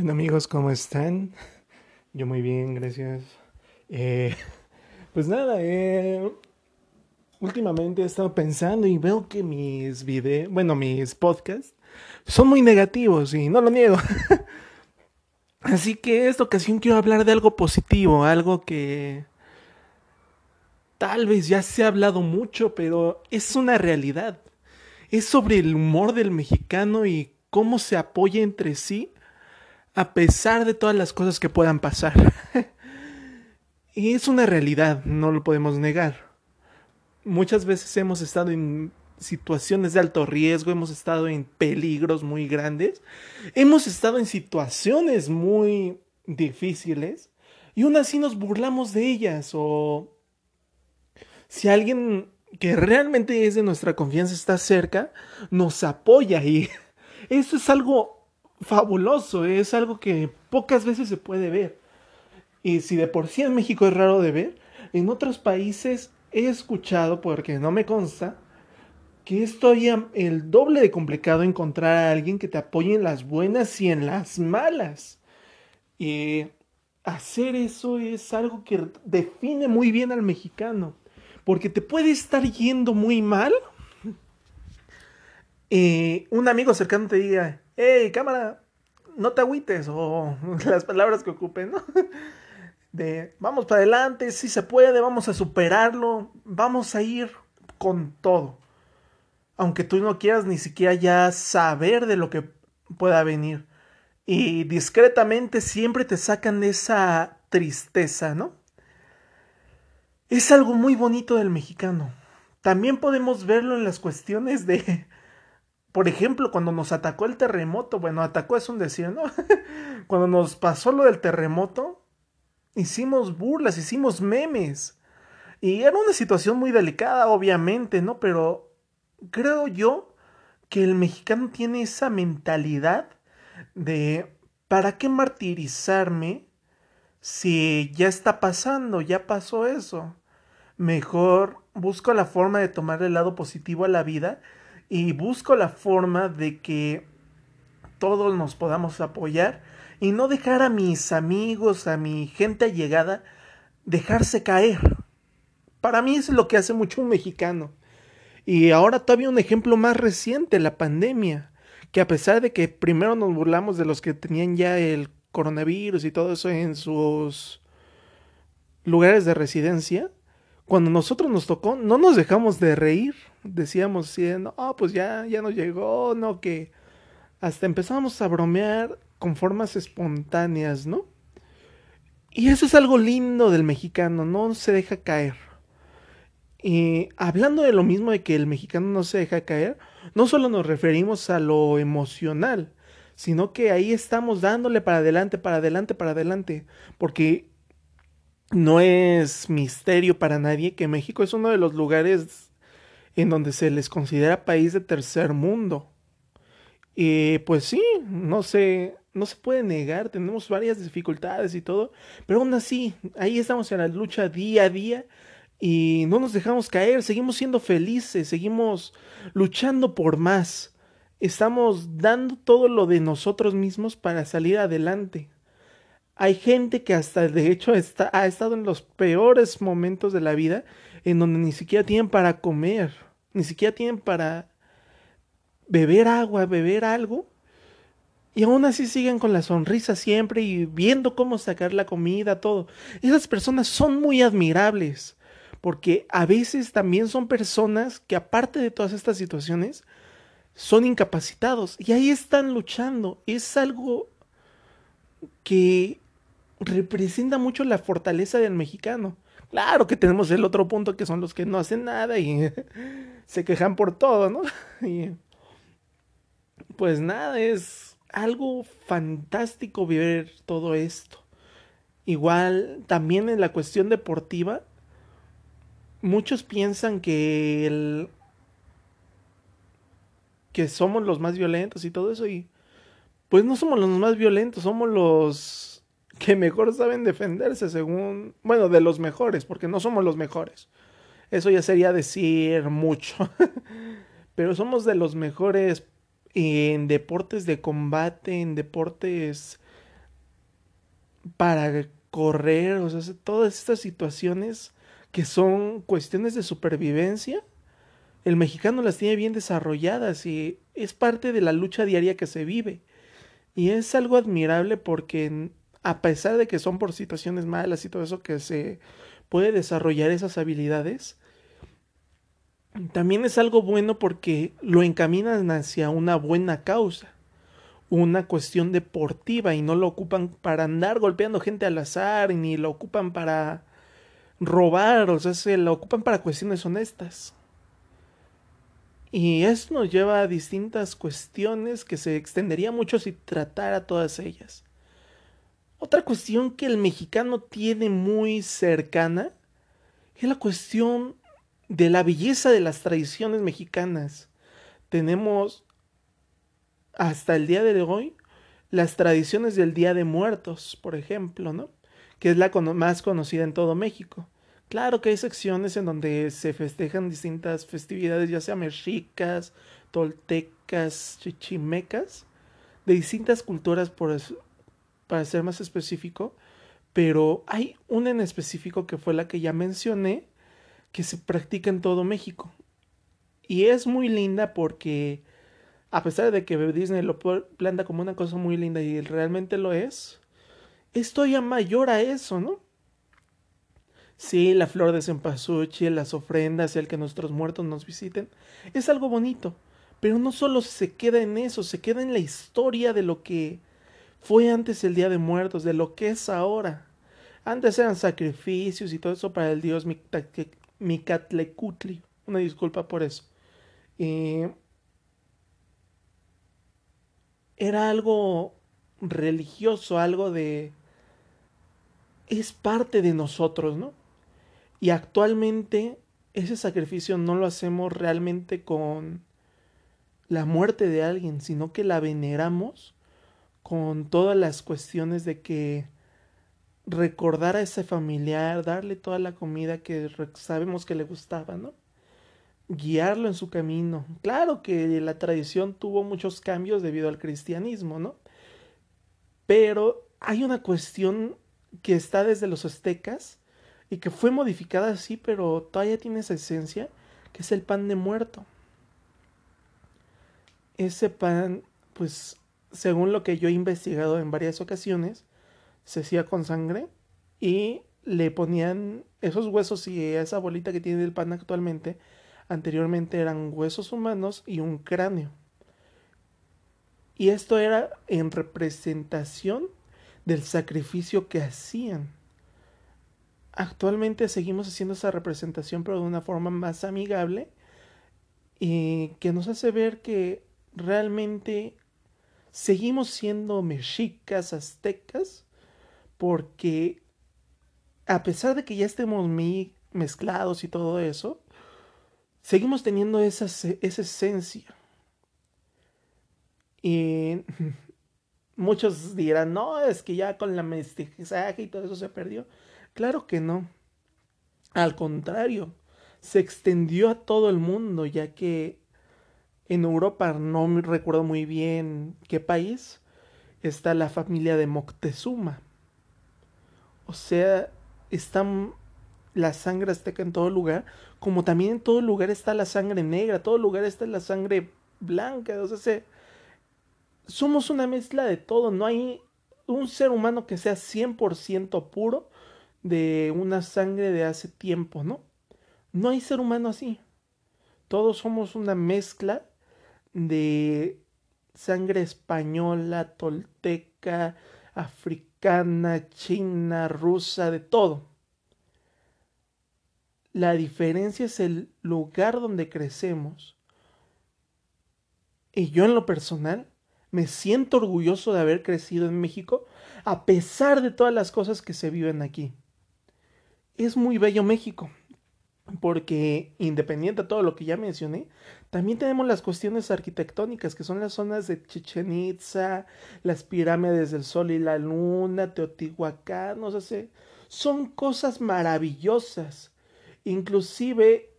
amigos? ¿Cómo están? Yo muy bien, gracias. Eh, pues nada, eh, últimamente he estado pensando y veo que mis videos, bueno, mis podcasts son muy negativos y no lo niego. Así que esta ocasión quiero hablar de algo positivo, algo que tal vez ya se ha hablado mucho, pero es una realidad. Es sobre el humor del mexicano y cómo se apoya entre sí a pesar de todas las cosas que puedan pasar. y es una realidad, no lo podemos negar. Muchas veces hemos estado en situaciones de alto riesgo, hemos estado en peligros muy grandes, hemos estado en situaciones muy difíciles y aún así nos burlamos de ellas o si alguien que realmente es de nuestra confianza está cerca, nos apoya y eso es algo fabuloso, es algo que pocas veces se puede ver. Y si de por sí en México es raro de ver, en otros países he escuchado, porque no me consta, que es todavía el doble de complicado encontrar a alguien que te apoye en las buenas y en las malas. Y hacer eso es algo que define muy bien al mexicano, porque te puede estar yendo muy mal. Y un amigo cercano te diga, hey, cámara, no te agüites, o las palabras que ocupen, ¿no? De, vamos para adelante, si se puede, vamos a superarlo, vamos a ir con todo aunque tú no quieras ni siquiera ya saber de lo que pueda venir. Y discretamente siempre te sacan de esa tristeza, ¿no? Es algo muy bonito del mexicano. También podemos verlo en las cuestiones de, por ejemplo, cuando nos atacó el terremoto, bueno, atacó es un decir, ¿no? cuando nos pasó lo del terremoto, hicimos burlas, hicimos memes. Y era una situación muy delicada, obviamente, ¿no? Pero creo yo que el mexicano tiene esa mentalidad de ¿para qué martirizarme si ya está pasando, ya pasó eso? Mejor busco la forma de tomar el lado positivo a la vida y busco la forma de que todos nos podamos apoyar y no dejar a mis amigos, a mi gente allegada, dejarse caer. Para mí es lo que hace mucho un mexicano. Y ahora todavía un ejemplo más reciente, la pandemia, que a pesar de que primero nos burlamos de los que tenían ya el coronavirus y todo eso en sus lugares de residencia, cuando nosotros nos tocó, no nos dejamos de reír. Decíamos, sí, no, pues ya, ya nos llegó, no, que hasta empezamos a bromear con formas espontáneas, ¿no? Y eso es algo lindo del mexicano, no se deja caer. Y hablando de lo mismo de que el mexicano no se deja caer, no solo nos referimos a lo emocional, sino que ahí estamos dándole para adelante, para adelante, para adelante, porque no es misterio para nadie que México es uno de los lugares en donde se les considera país de tercer mundo. Y pues sí, no se, no se puede negar, tenemos varias dificultades y todo, pero aún así, ahí estamos en la lucha día a día y no nos dejamos caer, seguimos siendo felices, seguimos luchando por más, estamos dando todo lo de nosotros mismos para salir adelante. Hay gente que hasta de hecho está, ha estado en los peores momentos de la vida en donde ni siquiera tienen para comer, ni siquiera tienen para beber agua, beber algo. Y aún así siguen con la sonrisa siempre y viendo cómo sacar la comida, todo. Esas personas son muy admirables porque a veces también son personas que aparte de todas estas situaciones, son incapacitados y ahí están luchando. Es algo que representa mucho la fortaleza del mexicano. Claro que tenemos el otro punto que son los que no hacen nada y se quejan por todo, ¿no? Y pues nada, es algo fantástico vivir todo esto. Igual también en la cuestión deportiva, muchos piensan que que somos los más violentos y todo eso y pues no somos los más violentos, somos los que mejor saben defenderse según, bueno, de los mejores, porque no somos los mejores. Eso ya sería decir mucho. Pero somos de los mejores en deportes de combate, en deportes para correr, o sea, todas estas situaciones que son cuestiones de supervivencia, el mexicano las tiene bien desarrolladas y es parte de la lucha diaria que se vive. Y es algo admirable porque a pesar de que son por situaciones malas y todo eso que se puede desarrollar esas habilidades, también es algo bueno porque lo encaminan hacia una buena causa, una cuestión deportiva y no lo ocupan para andar golpeando gente al azar ni lo ocupan para robar, o sea, se lo ocupan para cuestiones honestas. Y esto nos lleva a distintas cuestiones que se extendería mucho si tratara todas ellas. Otra cuestión que el mexicano tiene muy cercana es la cuestión de la belleza de las tradiciones mexicanas. Tenemos hasta el día de hoy las tradiciones del Día de Muertos, por ejemplo, ¿no? Que es la más conocida en todo México. Claro que hay secciones en donde se festejan distintas festividades, ya sea mexicas, toltecas, chichimecas, de distintas culturas, por para ser más específico, pero hay una en específico que fue la que ya mencioné, que se practica en todo México. Y es muy linda porque, a pesar de que Disney lo planta como una cosa muy linda y realmente lo es, esto ya mayor a eso, ¿no? Sí, la flor de cempasúchil, las ofrendas, el que nuestros muertos nos visiten, es algo bonito, pero no solo se queda en eso, se queda en la historia de lo que fue antes el Día de Muertos, de lo que es ahora. Antes eran sacrificios y todo eso para el dios Micatlecutli. Una disculpa por eso. era algo religioso, algo de... Es parte de nosotros, ¿no? Y actualmente ese sacrificio no lo hacemos realmente con la muerte de alguien, sino que la veneramos con todas las cuestiones de que recordar a ese familiar, darle toda la comida que sabemos que le gustaba, ¿no? Guiarlo en su camino. Claro que la tradición tuvo muchos cambios debido al cristianismo, ¿no? Pero hay una cuestión que está desde los aztecas y que fue modificada así, pero todavía tiene esa esencia, que es el pan de muerto. Ese pan, pues, según lo que yo he investigado en varias ocasiones, se hacía con sangre y le ponían esos huesos y esa bolita que tiene el pan actualmente, anteriormente eran huesos humanos y un cráneo. Y esto era en representación del sacrificio que hacían actualmente seguimos haciendo esa representación, pero de una forma más amigable y que nos hace ver que realmente seguimos siendo mexicas, aztecas, porque a pesar de que ya estemos muy mezclados y todo eso, seguimos teniendo esa, esa esencia. Y muchos dirán, no, es que ya con la mestizaje y todo eso se perdió. Claro que no. Al contrario, se extendió a todo el mundo, ya que en Europa, no me recuerdo muy bien qué país, está la familia de Moctezuma. O sea, está la sangre azteca en todo lugar, como también en todo lugar está la sangre negra, en todo lugar está la sangre blanca, o sea, somos una mezcla de todo, no hay un ser humano que sea 100% puro de una sangre de hace tiempo, ¿no? No hay ser humano así. Todos somos una mezcla de sangre española, tolteca, africana, china, rusa, de todo. La diferencia es el lugar donde crecemos. Y yo en lo personal me siento orgulloso de haber crecido en México a pesar de todas las cosas que se viven aquí es muy bello México, porque independiente de todo lo que ya mencioné, también tenemos las cuestiones arquitectónicas, que son las zonas de Chichen Itza, las pirámides del Sol y la Luna, Teotihuacán, no sé, son cosas maravillosas. Inclusive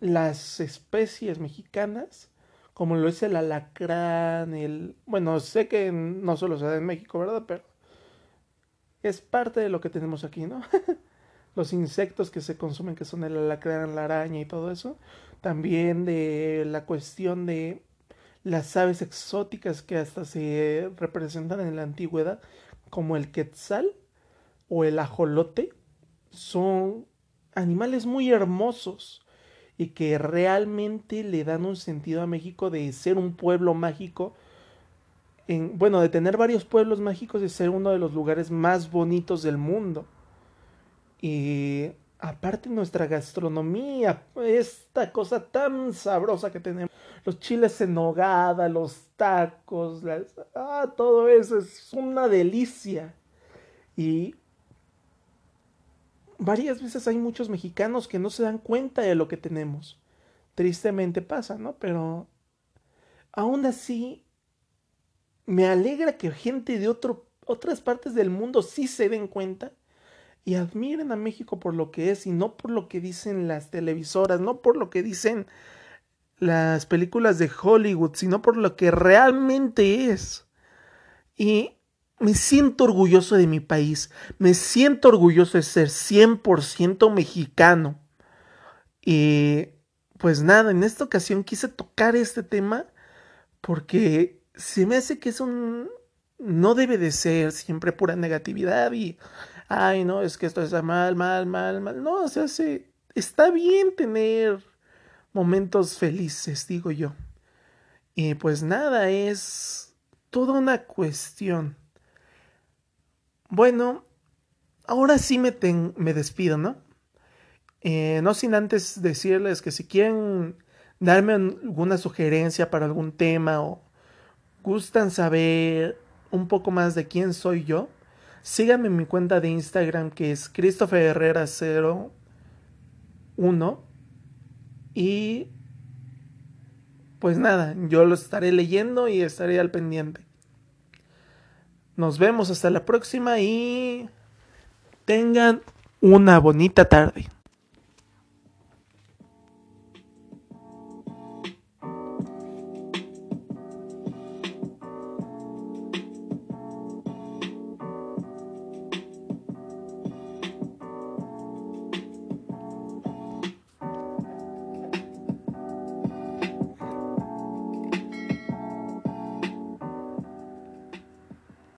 las especies mexicanas, como lo es el alacrán, el... Bueno, sé que no solo se da en México, ¿verdad? Pero es parte de lo que tenemos aquí, ¿no? Los insectos que se consumen, que son el alacrán, la araña y todo eso. También de la cuestión de las aves exóticas que hasta se representan en la antigüedad, como el quetzal o el ajolote, son animales muy hermosos y que realmente le dan un sentido a México de ser un pueblo mágico. En, bueno, de tener varios pueblos mágicos, de ser uno de los lugares más bonitos del mundo. Y aparte nuestra gastronomía, esta cosa tan sabrosa que tenemos, los chiles en nogada, los tacos, ah, todo eso es una delicia. Y varias veces hay muchos mexicanos que no se dan cuenta de lo que tenemos. Tristemente pasa, ¿no? Pero aún así me alegra que gente de otro, otras partes del mundo sí se den cuenta y admiren a México por lo que es y no por lo que dicen las televisoras, no por lo que dicen las películas de Hollywood, sino por lo que realmente es. Y me siento orgulloso de mi país, me siento orgulloso de ser 100% mexicano. Y pues nada, en esta ocasión quise tocar este tema porque se me hace que es un... no debe de ser siempre pura negatividad y... ay, no, es que esto está mal, mal, mal, mal. No, o sea, se, está bien tener momentos felices, digo yo. Y pues nada, es toda una cuestión bueno, ahora sí me, me despido, ¿no? Eh, no sin antes decirles que si quieren darme alguna sugerencia para algún tema o gustan saber un poco más de quién soy yo, síganme en mi cuenta de Instagram que es Christopher Herrera 01 y pues nada, yo lo estaré leyendo y estaré al pendiente. Nos vemos hasta la próxima y tengan una bonita tarde.